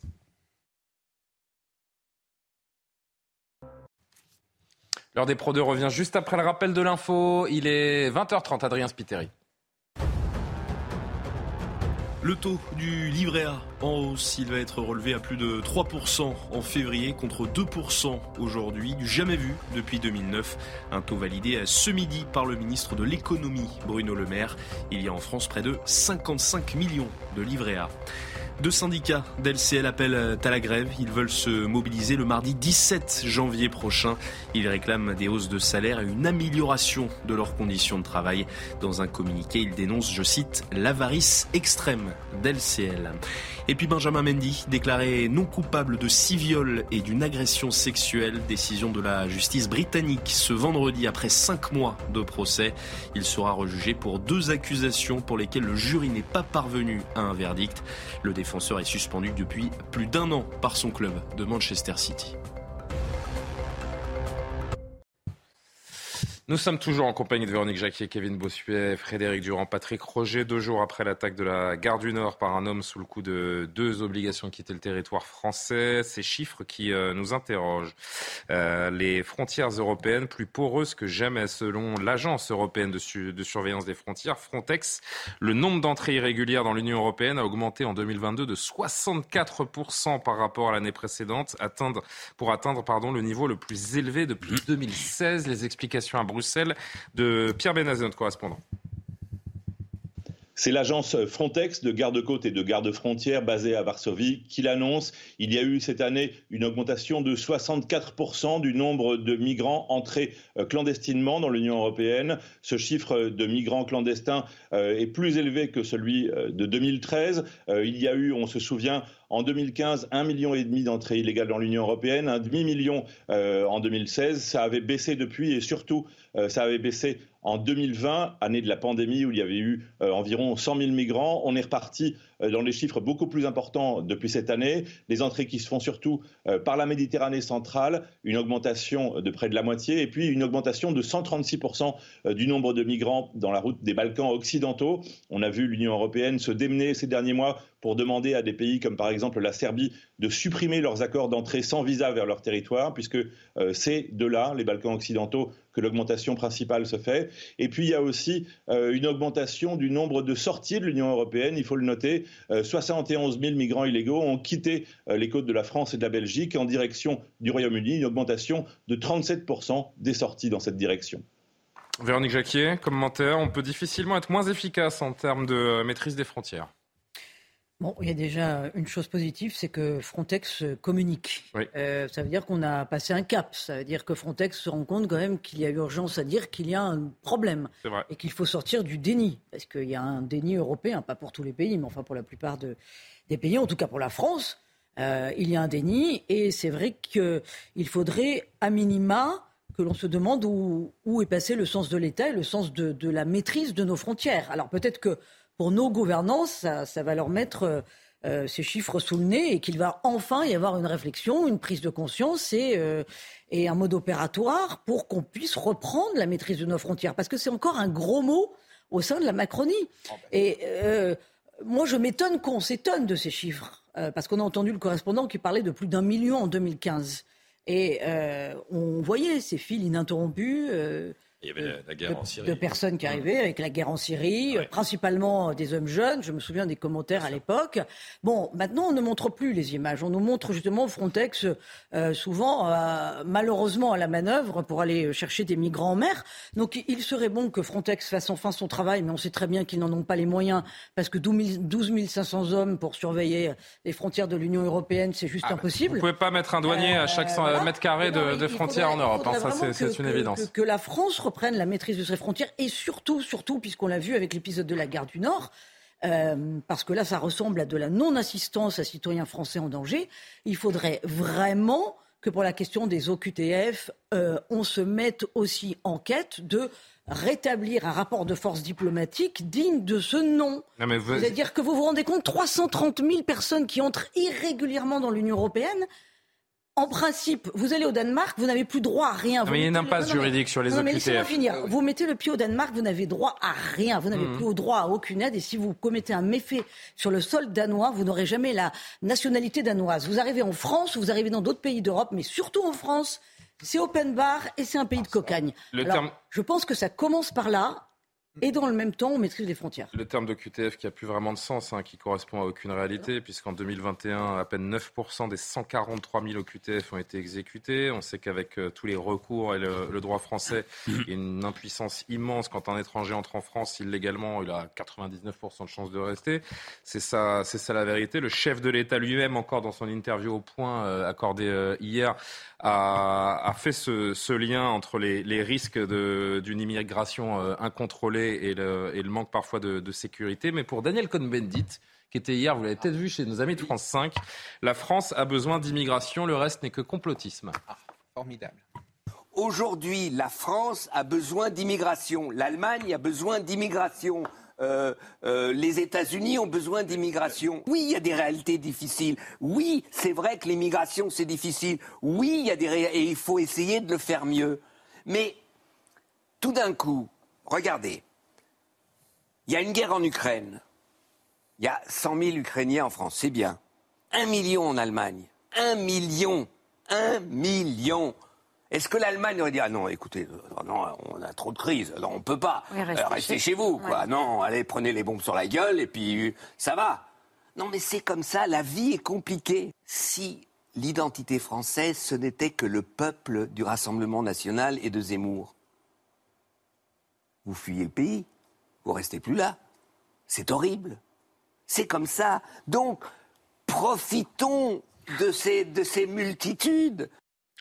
L'heure des Pro 2 revient juste après le rappel de l'info. Il est 20h30, Adrien Spiteri. Le taux du livret A en hausse, il va être relevé à plus de 3% en février contre 2% aujourd'hui, du jamais vu depuis 2009. Un taux validé ce midi par le ministre de l'économie Bruno Le Maire. Il y a en France près de 55 millions de livrets A. Deux syndicats d'LCL appellent à la grève. Ils veulent se mobiliser le mardi 17 janvier prochain. Ils réclament des hausses de salaire et une amélioration de leurs conditions de travail. Dans un communiqué, ils dénoncent, je cite, l'avarice extrême d'LCL. Puis Benjamin Mendy, déclaré non coupable de six viols et d'une agression sexuelle, décision de la justice britannique ce vendredi après cinq mois de procès. Il sera rejugé pour deux accusations pour lesquelles le jury n'est pas parvenu à un verdict. Le défenseur est suspendu depuis plus d'un an par son club de Manchester City. Nous sommes toujours en compagnie de Véronique Jacquier, Kevin Bossuet, Frédéric Durand, Patrick Roger, deux jours après l'attaque de la gare du Nord par un homme sous le coup de deux obligations de quitter le territoire français. Ces chiffres qui euh, nous interrogent. Euh, les frontières européennes plus poreuses que jamais, selon l'Agence européenne de, surveillance des frontières, Frontex. Le nombre d'entrées irrégulières dans l'Union européenne a augmenté en 2022 de 64% par rapport à l'année précédente, atteindre, pour atteindre pardon, le niveau le plus élevé depuis 2016. Les explications à Bruxelles de Pierre Benazé, notre correspondant. C'est l'agence Frontex de garde-côte et de garde-frontière basée à Varsovie qui l'annonce. Il y a eu cette année une augmentation de 64% du nombre de migrants entrés euh, clandestinement dans l'Union européenne. Ce chiffre de migrants clandestins euh, est plus élevé que celui euh, de 2013. Il y a eu, on se souvient, en 2015, un million et demi d'entrées illégales dans l'Union européenne, un demi-million en 2016. Ça avait baissé depuis et surtout, ça avait baissé en 2020, année de la pandémie où il y avait eu euh, environ 100 000 migrants, on est reparti euh, dans les chiffres beaucoup plus importants depuis cette année. Les entrées qui se font surtout euh, par la Méditerranée centrale, une augmentation de près de la moitié, et puis une augmentation de 136% du nombre de migrants dans la route des Balkans occidentaux. On a vu l'Union européenne se démener ces derniers mois pour demander à des pays comme par exemple la Serbie de supprimer leurs accords d'entrée sans visa vers leur territoire, puisque c'est de là, les Balkans occidentaux, que l'augmentation principale se fait. Et puis il y a aussi euh, une augmentation du nombre de sorties de l'Union européenne. Il faut le noter, 71 euh, 000 migrants illégaux ont quitté euh, les côtes de la France et de la Belgique en direction du Royaume-Uni. Une augmentation de 37 des sorties dans cette direction. Véronique Jacquier, commentaire, on peut difficilement être moins efficace en termes de maîtrise des frontières. Bon, il y a déjà une chose positive, c'est que Frontex communique. Euh, ça veut dire qu'on a passé un cap. Ça veut dire que Frontex se rend compte quand même qu'il y a urgence à dire qu'il y a un problème et qu'il faut sortir du déni, parce qu'il y a un déni européen, pas pour tous les pays, mais enfin pour la plupart des pays, en tout cas pour la France, euh, il y a un déni. Et c'est vrai qu'il faudrait, à minima, que l'on se demande où, est passé le sens de l'État et le sens de la maîtrise de nos frontières. Alors peut-être que pour nos gouvernances, ça, va leur mettre euh, euh, ces chiffres sous le nez et qu'il va enfin y avoir une réflexion, une prise de conscience et, euh, et un mode opératoire pour qu'on puisse reprendre la maîtrise de nos frontières. Parce que c'est encore un gros mot au sein de la Macronie. Ben. Et moi, je m'étonne qu'on s'étonne de ces chiffres. parce qu'on a entendu le correspondant qui parlait de plus d'un million en 2015. Et on voyait ces fils ininterrompus il y avait la guerre de, en Syrie. De personnes qui arrivaient avec la guerre en Syrie, principalement des hommes jeunes. Je me souviens des commentaires à l'époque. Bon, maintenant, on ne montre plus les images. On nous montre justement Frontex, euh, souvent, euh, malheureusement, à la manœuvre pour aller chercher des migrants en mer. Donc, il serait bon que Frontex fasse enfin son travail, mais on sait très bien qu'ils n'en ont pas les moyens, parce que 12 500 hommes pour surveiller les frontières de l'Union européenne, c'est juste ah, impossible. Vous ne pouvez pas mettre un douanier à chaque euh, mètre carré de, de frontières en Europe. Hein, ça, c'est une évidence. Que, que la France prennent la maîtrise de ses frontières et surtout, surtout, puisqu'on l'a vu avec l'épisode de la gare du Nord, euh, parce que là, ça ressemble à de la non-assistance à citoyens français en danger. Il faudrait vraiment que pour la question des OQTF, euh, on se mette aussi en quête de rétablir un rapport de force diplomatique digne de ce nom. C'est-à-dire que vous vous rendez compte, 330 000 personnes qui entrent irrégulièrement dans l'Union européenne, en principe, vous allez au Danemark, vous n'avez plus droit à rien. mais il n'y a pas juridique sur les non, mais finir. Vous mettez le pied au Danemark, vous n'avez droit à rien. Vous n'avez hmm. plus droit à aucune aide. Et si vous commettez un méfait sur le sol danois, vous n'aurez jamais la nationalité danoise. Vous arrivez en France, vous arrivez dans d'autres pays d'Europe, mais surtout en France, c'est open bar et c'est un pays de cocagne. Je pense que ça commence par là et dans le même temps, on maîtrise les frontières. Le terme de QTF qui a plus vraiment de sens, hein, qui correspond à aucune réalité, puisqu'en 2021, à peine 9% des 143 000 OQTF ont été exécutés. On sait qu'avec euh, tous les recours et le, droit français, il y a une impuissance immense. Quand un étranger entre en France illégalement, il a 99% de chances de rester. C'est ça, ça la vérité. Le chef de l'État lui-même, encore dans son interview au point euh, accordé euh, hier, a, fait ce, lien entre les, risques d'une immigration euh, incontrôlée et le, manque parfois de, sécurité. Mais pour Daniel Cohn-Bendit, qui était hier, vous l'avez peut-être vu chez nos amis de France 5, la France a besoin d'immigration, le reste n'est que complotisme. Ah, formidable. Aujourd'hui, la France a besoin d'immigration, l'Allemagne a besoin d'immigration. Euh, euh, les États-Unis ont besoin d'immigration. Oui, il y a des réalités difficiles. Oui, c'est vrai que l'immigration, c'est difficile. Oui, il y a des et il faut essayer de le faire mieux. Mais tout d'un coup, regardez, il y a une guerre en Ukraine. Il y a 100 000 Ukrainiens en France, c'est bien. Un million en Allemagne. Un million. Un million. Est-ce que l'Allemagne aurait dit ah non, écoutez, euh, non, on a trop de crises, non, on peut pas, restez, chez vous, quoi. Non, allez, prenez les bombes sur la gueule et puis euh, ça va. Non, mais c'est comme ça, la vie est compliquée. Si l'identité française, ce n'était que le peuple du Rassemblement national et de Zemmour, vous fuyez le pays, vous restez plus là. C'est horrible. C'est comme ça. Donc, profitons de ces, de ces multitudes.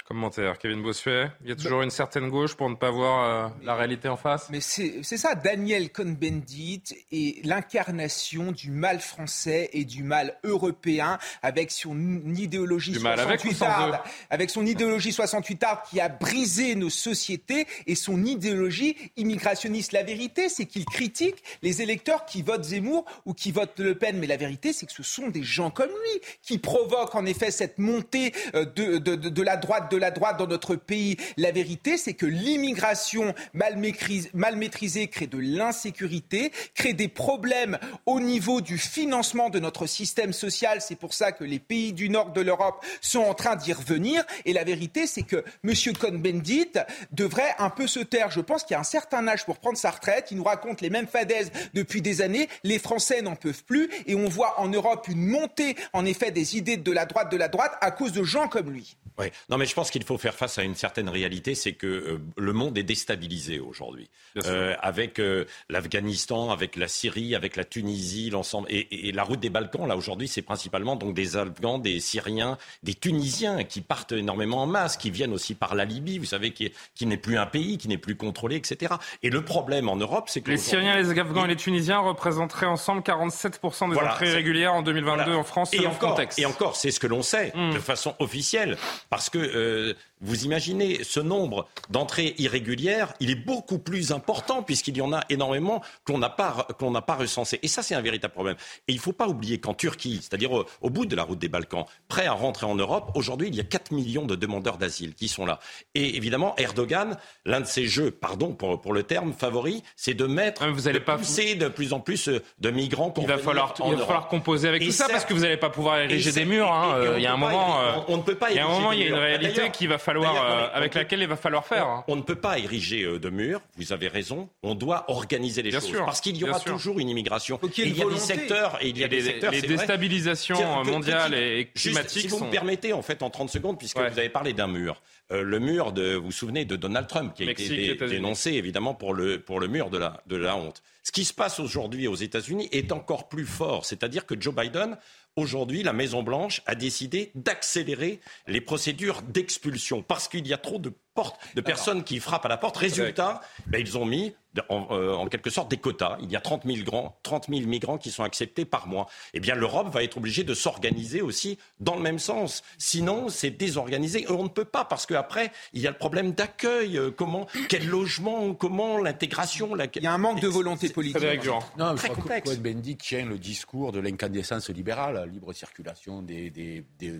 Commentaire, Kevin Bossuet. Il y a toujours une certaine gauche pour ne pas voir euh, la réalité en face? Mais c'est ça, Daniel Cohn-Bendit est l'incarnation du mal français et du mal européen avec son idéologie 68 avec, avec son idéologie 68 art qui a brisé nos sociétés et son idéologie immigrationniste. La vérité, c'est qu'il critique les électeurs qui votent Zemmour ou qui votent Le Pen. Mais la vérité, c'est que ce sont des gens comme lui qui provoquent en effet cette montée euh, de, de, de la droite de la droite dans notre pays. La vérité, c'est que l'immigration mal, maîtrisée crée de l'insécurité, crée des problèmes au niveau du financement de notre système social. C'est pour ça que les pays du nord de l'Europe sont en train d'y revenir. Et la vérité, c'est que M. Cohn-Bendit devrait un peu se taire. Je pense qu'il y a un certain âge pour prendre sa retraite. Il nous raconte les mêmes fadaises depuis des années. Les Français n'en peuvent plus. Et on voit en Europe une montée, en effet, des idées de la droite de la droite à cause de gens comme lui. Oui. Non, mais je pense pense qu'il faut faire face à une certaine réalité, c'est que euh, le monde est déstabilisé aujourd'hui. Euh, avec euh, l'Afghanistan, avec la Syrie, avec la Tunisie, l'ensemble. Et, la route des Balkans, là, aujourd'hui, c'est principalement donc des Afghans, des Syriens, des Tunisiens qui partent énormément en masse, qui viennent aussi par la Libye, vous savez, qui, qui n'est plus un pays, qui n'est plus contrôlé, etc. Et le problème en Europe, c'est que. Les Syriens, les Afghans et les Tunisiens représenteraient ensemble 47% des entrées régulières en 2022 en France, et encore, Et encore, c'est ce que l'on sait, hmm. de façon officielle, parce que euh, vous imaginez ce nombre d'entrées irrégulières, il est beaucoup plus important puisqu'il y en a énormément qu'on n'a pas, qu'on n'a pas recensé. Et ça, c'est un véritable problème. Et il ne faut pas oublier qu'en Turquie, c'est-à-dire au, bout de la route des Balkans, prêt à rentrer en Europe, aujourd'hui, il y a 4 millions de demandeurs d'asile qui sont là. Et évidemment, Erdogan, l'un de ses jeux, pardon pour, pour le terme, favori, c'est de mettre, vous allez de pas pousser de plus en plus de migrants pour Il va falloir, il va falloir composer avec tout ça parce que vous n'allez pas pouvoir ériger des murs. Hein. Euh, il y a un moment, on, ne peut pas. Il y a un moment, il y a une réalité qui va falloir, euh, avec laquelle il va falloir faire. Hein. On, ne peut pas ériger euh, de murs, vous avez raison, on doit organiser les choses. parce qu'il y aura toujours une immigration. il, y a des secteurs et il y a des, secteurs. Les déstabilisations mondiales et climatiques. si vous me permettez, en fait, en 30 secondes, puisque vous avez parlé d'un mur. Euh, le mur de, vous vous souvenez, de Donald Trump, qui a été dénoncé évidemment pour le, pour le mur de la, de la honte. Ce qui se passe aujourd'hui aux États-Unis est encore plus fort, c'est-à-dire que Joe Biden Aujourd'hui, la Maison-Blanche a décidé d'accélérer les procédures d'expulsion parce qu'il y a trop de portes, de personnes qui frappent à la porte. Résultat, ben, ils ont mis euh, en, quelque sorte des quotas. Il y a 30 000, migrants, 30 000 migrants qui sont acceptés par mois. Eh bien, l'Europe va être obligée de s'organiser aussi dans le même sens. Sinon, c'est désorganisé. on ne peut pas parce qu'après, il y a le problème d'accueil. Euh, comment, quel logement, comment l'intégration. Il y a un manque de volonté politique. Non, très complexe. Cohen-Bendit tient le discours de l'incandescence libérale, la libre circulation des, des, des,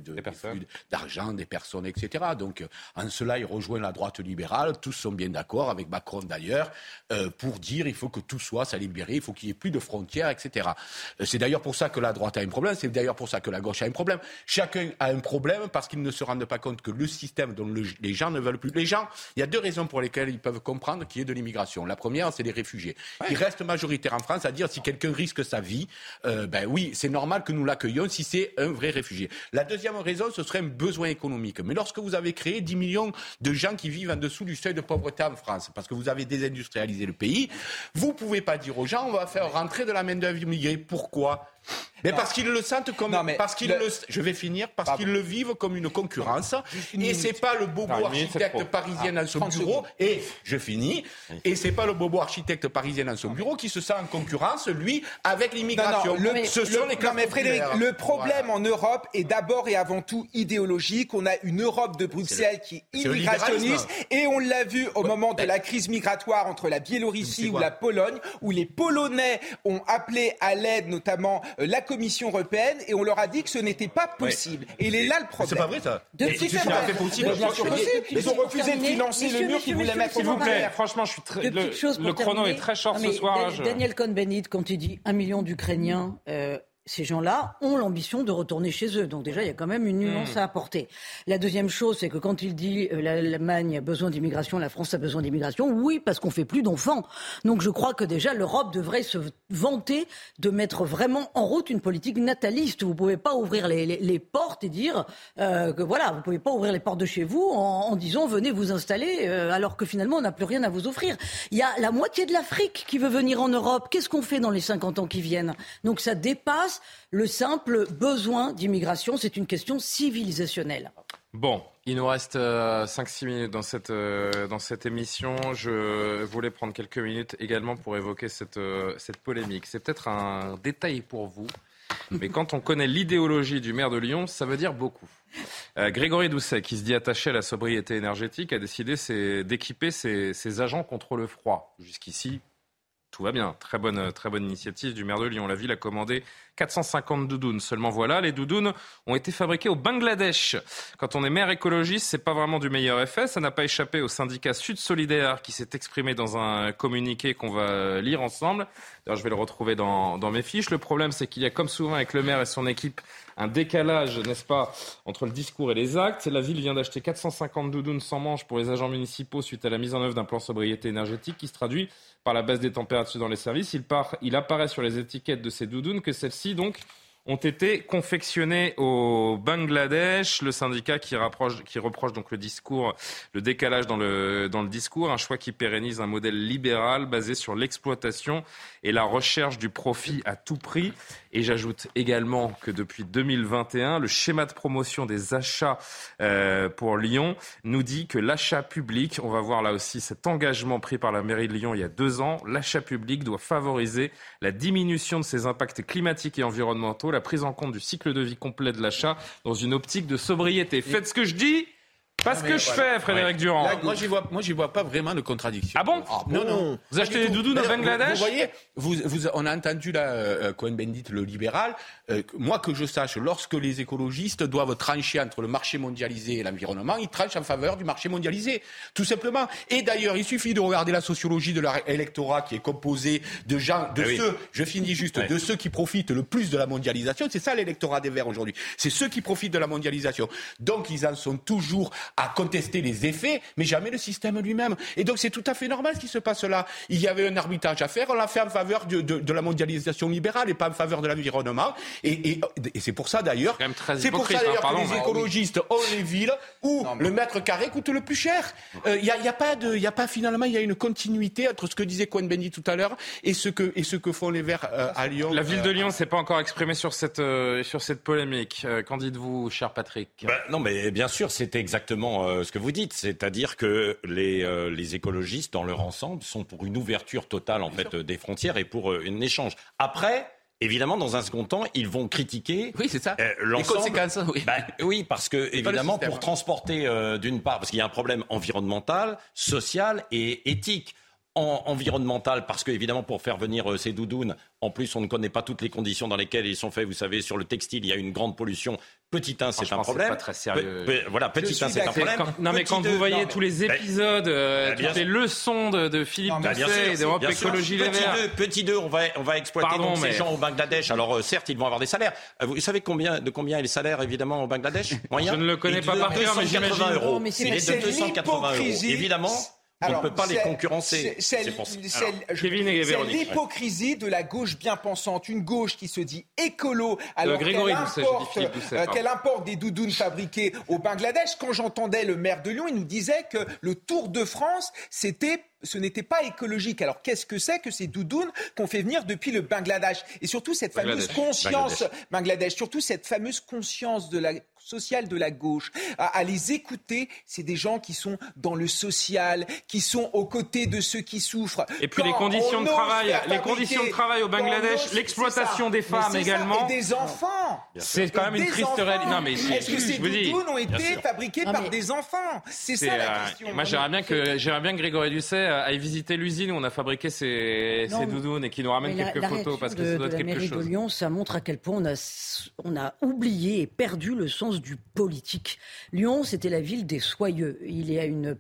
d'argent, des personnes, etc. Donc, en cela, il rejoint la droite libérale. Tous sont bien d'accord, avec Macron d'ailleurs. Euh, pour dire il faut que tout soit ça libéré, il faut qu'il n'y ait plus de frontières, etc. Euh, c'est d'ailleurs pour ça que la droite a un problème, c'est d'ailleurs pour ça que la gauche a un problème. Chacun a un problème parce qu'ils ne se rendent pas compte que le système dont les gens ne veulent plus. Les gens, il y a deux raisons pour lesquelles ils peuvent comprendre qu'il y ait de l'immigration. La première, c'est les réfugiés. Ils restent majoritaires en France à dire si quelqu'un risque sa vie, euh, ben oui, c'est normal que nous l'accueillions si c'est un vrai réfugié. La deuxième raison, ce serait un besoin économique. Mais lorsque vous avez créé 10 millions de gens qui vivent en dessous du seuil de pauvreté en France, parce que vous avez désindustrialisé le pays, vous ne pouvez pas dire aux gens on va faire rentrer de la main-d'œuvre immigrée. Pourquoi? Mais parce qu'ils le sentent comme, parce qu'ils le... je vais finir, parce qu'ils le vivent comme une concurrence. et c'est pas le bobo architecte parisien dans son bureau. Et je finis. Et c'est pas le bobo architecte parisien dans son bureau qui se sent en concurrence, lui, avec l'immigration. Ce sont les mais Frédéric, le problème en Europe est d'abord et avant tout idéologique. On a une Europe de Bruxelles qui est immigrationniste. Et on l'a vu au moment de la crise migratoire entre la Biélorussie ou la Pologne, où les Polonais ont appelé à l'aide notamment euh, la Commission européenne et on leur a dit que ce n'était pas possible. Et il est là le problème. C'est pas vrai ça. Depuis c'est fait possible. Ils ont refusé de financer le mur qu'ils voulaient mettre S'il vous plaît, franchement, je suis très. Le, chrono est très short ce soir. Daniel Cohn-Bendit, quand il dit un million d'Ukrainiens. Euh, ces gens-là ont l'ambition de retourner chez eux. Donc déjà, il y a quand même une nuance hmm. à apporter. La deuxième chose, c'est que quand il dit euh, l'Allemagne a besoin d'immigration, la France a besoin d'immigration, oui, parce qu'on fait plus d'enfants. Donc je crois que déjà l'Europe devrait se vanter de mettre vraiment en route une politique nataliste. Vous pouvez pas ouvrir les, les, portes et dire euh, que voilà, vous pouvez pas ouvrir les portes de chez vous en, en disant venez vous installer, euh, alors que finalement on n'a plus rien à vous offrir. Il y a la moitié de l'Afrique qui veut venir en Europe. Qu'est-ce qu'on fait dans les 50 ans qui viennent? Donc ça dépasse le simple besoin d'immigration. C'est une question civilisationnelle. Bon, il nous reste 5-6 euh, minutes dans cette, euh, dans cette émission. Je voulais prendre quelques minutes également pour évoquer cette, euh, cette polémique. C'est peut-être un détail pour vous, mais quand on connaît l'idéologie du maire de Lyon, ça veut dire beaucoup. Grégory Doucet, qui se dit attaché à la sobriété énergétique, a décidé d'équiper ses agents contre le froid. Jusqu'ici, tout va bien. Très bonne, très bonne initiative du maire de Lyon. La ville a commandé 450 doudounes. Seulement voilà, les doudounes ont été fabriquées au Bangladesh. Quand on est maire écologiste, c'est pas vraiment du meilleur effet. Ça n'a pas échappé au syndicat Sud Solidaire qui s'est exprimé dans un communiqué qu'on va lire ensemble. D'ailleurs, je vais le retrouver dans, dans mes fiches. Le problème, c'est qu'il y a, comme souvent avec le maire et son équipe, un décalage, n'est-ce pas, entre le discours et les actes. La ville vient d'acheter 450 doudounes sans manches pour les agents municipaux suite à la mise en œuvre d'un plan sobriété énergétique qui se traduit par la baisse des températures dans les services. Il, part, il apparaît sur les étiquettes de ces doudounes que celles-ci, donc, ont été confectionnés au Bangladesh. Le syndicat qui, rapproche, qui reproche donc le discours, le décalage dans le, dans le discours, un choix qui pérennise un modèle libéral basé sur l'exploitation et la recherche du profit à tout prix. Et j'ajoute également que depuis 2021, le schéma de promotion des achats euh, pour Lyon nous dit que l'achat public, on va voir là aussi cet engagement pris par la mairie de Lyon il y a deux ans, l'achat public doit favoriser la diminution de ses impacts climatiques et environnementaux, la prise en compte du cycle de vie complet de l'achat dans une optique de sobriété. Faites ce que je dis pas ce que je fais, Frédéric Durand. moi, j'y vois, moi, j'y vois pas vraiment de contradiction. Ah bon ah, Non, non. Vous achetez des doudous au Bangladesh vous, voyez, vous, vous, on a entendu là, euh, Cohen Bendit, le libéral. Euh, moi, que je sache, lorsque les écologistes doivent trancher entre le marché mondialisé et l'environnement, ils tranchent en faveur du marché mondialisé, tout simplement. Et d'ailleurs, il suffit de regarder la sociologie de leur électorat qui est composé de gens, de ah ceux, je finis juste, de ceux qui profitent le plus de la mondialisation. C'est ça l'électorat des Verts aujourd'hui. C'est ceux qui profitent de la mondialisation. Donc, ils en sont toujours à contester les effets, mais jamais le système lui-même. Et donc c'est tout à fait normal ce qui se passe là. Il y avait un arbitrage à faire, on l'a fait en faveur de, de, la mondialisation libérale et pas en faveur de l'environnement. Et, et, et c'est pour ça d'ailleurs, c'est pour ça d'ailleurs hein, que les écologistes ont les villes où le mètre carré coûte le plus cher. Il euh, n'y a, y a, pas de, il y a pas finalement, il y a une continuité entre ce que disait Cohen Bendy tout à l'heure et ce que et ce que font les Verts euh, à Lyon. La ville de euh, Lyon s'est pas encore exprimée sur cette sur cette polémique. Qu'en dites-vous, cher Patrick? Ben, Non, mais bien sûr, c'est exactement euh, ce que vous dites, c'est-à-dire que les, euh, les, écologistes, dans leur ensemble, sont pour une ouverture totale en fait des frontières et pour euh, un échange. Après, Évidemment, dans un second temps, ils vont critiquer oui, ça. les conséquences. Oui. Bah, oui, parce que évidemment, pour transporter d'une part, parce qu'il y a un problème environnemental, social et éthique environnemental, parce que évidemment pour faire venir euh, ces doudounes, en plus on ne connaît pas toutes les conditions dans lesquelles ils sont faits. Vous savez, sur le textile, il y a une grande pollution. Petit 1, c'est un problème. Pas très sérieux. voilà, petit 1, c'est un problème. non, mais quand vous voyez tous les épisodes, euh, toutes les leçons de, Philippe Doucet et d'Europe Écologie Les Verts. Petit 2, on va, on va exploiter ces gens au Bangladesh. Alors euh, certes, ils vont avoir des salaires. vous savez combien, de combien est le salaire évidemment au Bangladesh? Moyen? Je ne le connais pas par cœur, mais j'imagine. euros. C'est de 280 euros. Évidemment. On ne peut pas les concurrencer. C'est l'hypocrisie de la gauche bien pensante, une gauche qui se dit écolo, alors euh, qu'elle importe, des doudounes fabriquées au Bangladesh. Quand j'entendais le maire de Lyon, il nous disait que le Tour de France, c'était ce n'était pas écologique. Alors qu'est-ce que c'est que ces doudounes qu'on fait venir depuis le Bangladesh? Et surtout cette fameuse conscience Bangladesh, surtout cette fameuse conscience de la sociale de la gauche. À, les écouter, c'est des gens qui sont dans le social, qui sont aux côtés de ceux qui souffrent. Et puis les conditions de travail, les conditions de travail au Bangladesh, l'exploitation des femmes également. et des enfants. C'est quand même une triste réalité. Non mais est-ce que ces doudounes ont été fabriquées par des enfants? C'est ça la euh, question. moi j'aimerais bien que j'aimerais bien que Grégory Doucet euh, aille visiter l'usine où on a fabriqué ces, ces doudounes et qu'il nous ramène quelques photos parce que ça doit être quelque chose. de Lyon, ça montre à quel point on a on a oublié et perdu le sens du politique. Lyon, c'était la ville des soyeux. Il y a une,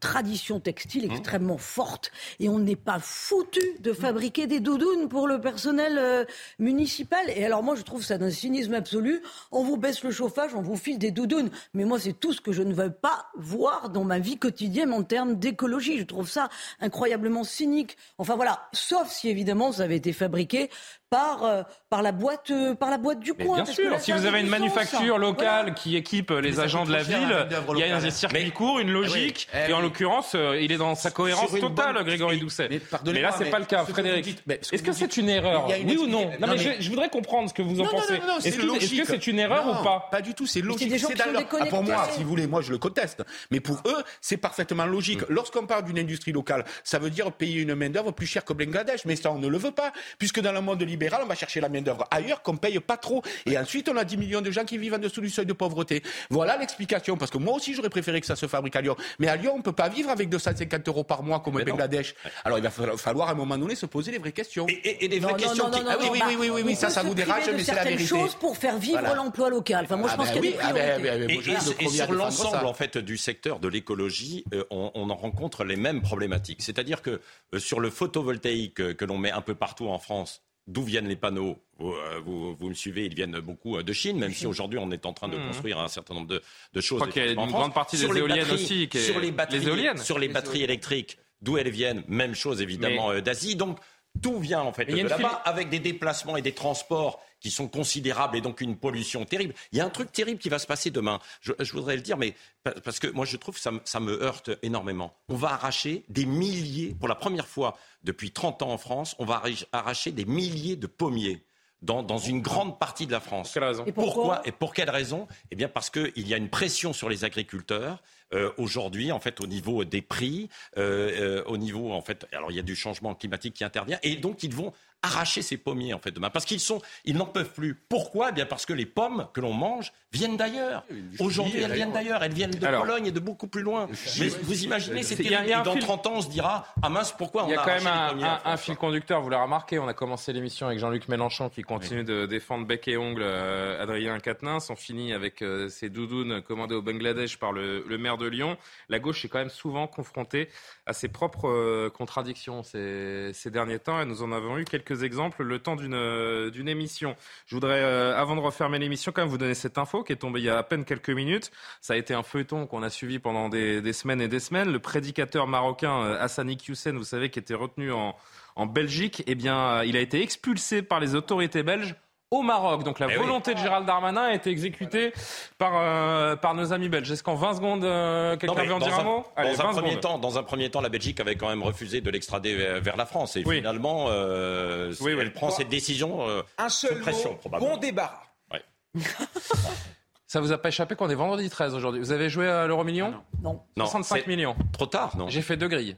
tradition textile mmh. extrêmement forte et on n'est pas foutu de fabriquer des doudounes pour le personnel euh, municipal. Et alors moi, je trouve ça d'un cynisme absolu. On vous baisse le chauffage, on vous file des doudounes. Mais moi, c'est tout ce que je ne veux pas voir dans ma vie quotidienne en termes d'écologie. Je trouve ça incroyablement cynique. Enfin voilà, sauf si évidemment ça avait été fabriqué par, euh, par, la, boîte, euh, par la boîte du coin. Bien sûr, si vous avez une manufacture locale qui équipe les agents de la ville, il y a un circuit court, une logique, eh et en l'occurrence, euh, il est dans sa cohérence totale, Grégory Doucet. Mais, là, c'est pas le cas, Frédéric. Est-ce que c'est une erreur Oui ou non Non, mais je voudrais comprendre ce que vous en pensez. Est-ce que c'est une erreur ou pas Pas du tout, c'est logique. Ah, pour moi, si vous voulez, moi je le conteste. Mais pour eux, c'est parfaitement logique. Mm. Lorsqu'on parle d'une industrie locale, ça veut dire payer une main-d'œuvre plus chère que Bangladesh. Mais ça, on ne le veut pas, puisque dans le monde libéral, on va chercher la main-d'œuvre ailleurs qu'on paye pas trop. Et ensuite, on a 10 millions de gens qui vivent en dessous du seuil de pauvreté. Voilà l'explication. Parce que moi aussi, j'aurais préféré que ça se fabrique à Lyon. Mais à Lyon, on peut pas vivre avec 250 euros par mois comme au Bangladesh. Alors, il va falloir à un moment donné se poser les vraies questions. Et, les vraies questions qui... Ah oui, oui, oui, oui, oui, ça, ça vous dérange, mais c'est la vérité. choses pour faire vivre l'emploi local. Enfin, moi, je ah pense ben qu'il y a des ah ben, Et sur l'ensemble, en fait, du secteur de l'écologie, euh, on en rencontre les mêmes problématiques. C'est-à-dire que euh, sur le photovoltaïque euh, que l'on met un peu partout en France, d'où viennent les panneaux vous, me suivez, ils viennent beaucoup de Chine, même si aujourd'hui on est en train de mmh. construire un certain nombre de, choses. Je crois qu'il y a une grande partie des éoliennes aussi. sur les batteries, sur les batteries électriques, d'où elles viennent, même chose évidemment d'Asie. Donc tout vient en fait de là-bas, avec des déplacements et des transports qui sont considérables et donc une pollution terrible. Il y a un truc terrible qui va se passer demain. Je, voudrais le dire, mais parce que moi je trouve que ça, ça me heurte énormément. On va arracher des milliers, pour la première fois depuis 30 ans en France, on va arracher des milliers de pommiers dans, une grande partie de la France. Quelle raison? Et pourquoi, Et pour quelle raison? Eh bien parce qu'il y a une pression sur les agriculteurs. Euh, aujourd'hui, en fait, au niveau des prix, euh, euh, au niveau, en fait, alors il y a du changement climatique qui intervient, et donc ils vont arracher ces pommiers en fait demain parce qu'ils sont ils n'en peuvent plus. Pourquoi? Eh bien parce que les pommes que l'on mange viennent d'ailleurs. Aujourd'hui, elles viennent d'ailleurs, elles viennent de Pologne et de beaucoup plus loin. Mais vous imaginez, c'est terrible. Dans 30 ans, on se dira ah mince, pourquoi on a Il y a quand même un, fil conducteur, vous l'avez remarqué, on a commencé l'émission avec Jean-Luc Mélenchon qui continue de défendre bec et ongle euh, Adrien Quatennens, on finit avec euh, ces doudounes commandées au Bangladesh par le, maire de Lyon. La gauche est quand même souvent confrontée à ses propres euh, contradictions ces, ces derniers temps et nous en avons eu quelques exemples le temps d'une euh, émission. Je voudrais, euh, avant de refermer l'émission, quand même vous donner cette info qui est tombée il y a à peine quelques minutes. Ça a été un feuilleton qu'on a suivi pendant des, des, semaines et des semaines. Le prédicateur marocain euh, Hassani Hussein, vous savez, qui était retenu en, en Belgique, eh bien, il a été expulsé par les autorités belges au Maroc. Donc la eh volonté de Gérald Darmanin a été exécutée par, euh, par nos amis belges. Est-ce qu'en 20 secondes, euh, quelqu'un veut en dire un, mot? Dans, un premier temps, dans un premier temps, la Belgique avait quand même refusé de l'extrader vers la France. Et finalement, euh, elle prend cette décision un seul pression, mot, probablement. Bon débarras. Ça vous a pas échappé qu'on est vendredi 13 aujourd'hui Vous avez joué à l'euro million? Non. non. 65 millions. Trop tard, non J'ai fait deux grilles.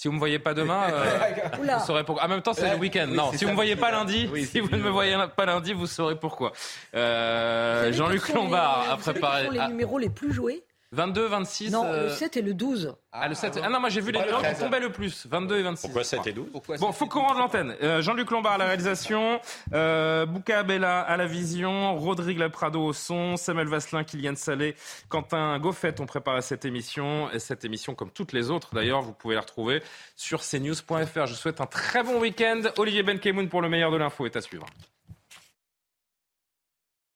Si vous me voyez pas demain, euh, vous saurez pourquoi. En même temps, c'est le week-end. non, si vous me voyez pas lundi, si vous ne me voyez pas lundi, vous saurez pourquoi. Euh, Jean-Luc Lombard a préparé. Quels sont les numéros les plus joués 22, 26. Non, le 7 et le 12. Ah, le 7. Ah non, moi j'ai vu les numéros qui tombaient le plus. 22 et 26. Pourquoi 7 et 12 Bon, faut qu'on rende l'antenne. Euh, Jean-Luc Lombard à la réalisation, euh, Bouka Bella à la vision, Rodrigue Laprado au son, Samuel Vasselin, Kylian Salé, Quentin Goffet ont préparé cette émission. Et cette émission, comme toutes les autres d'ailleurs, vous pouvez la retrouver sur cnews.fr. Je vous souhaite un très bon week-end. Olivier Benkemoun pour le meilleur de l'info est à suivre.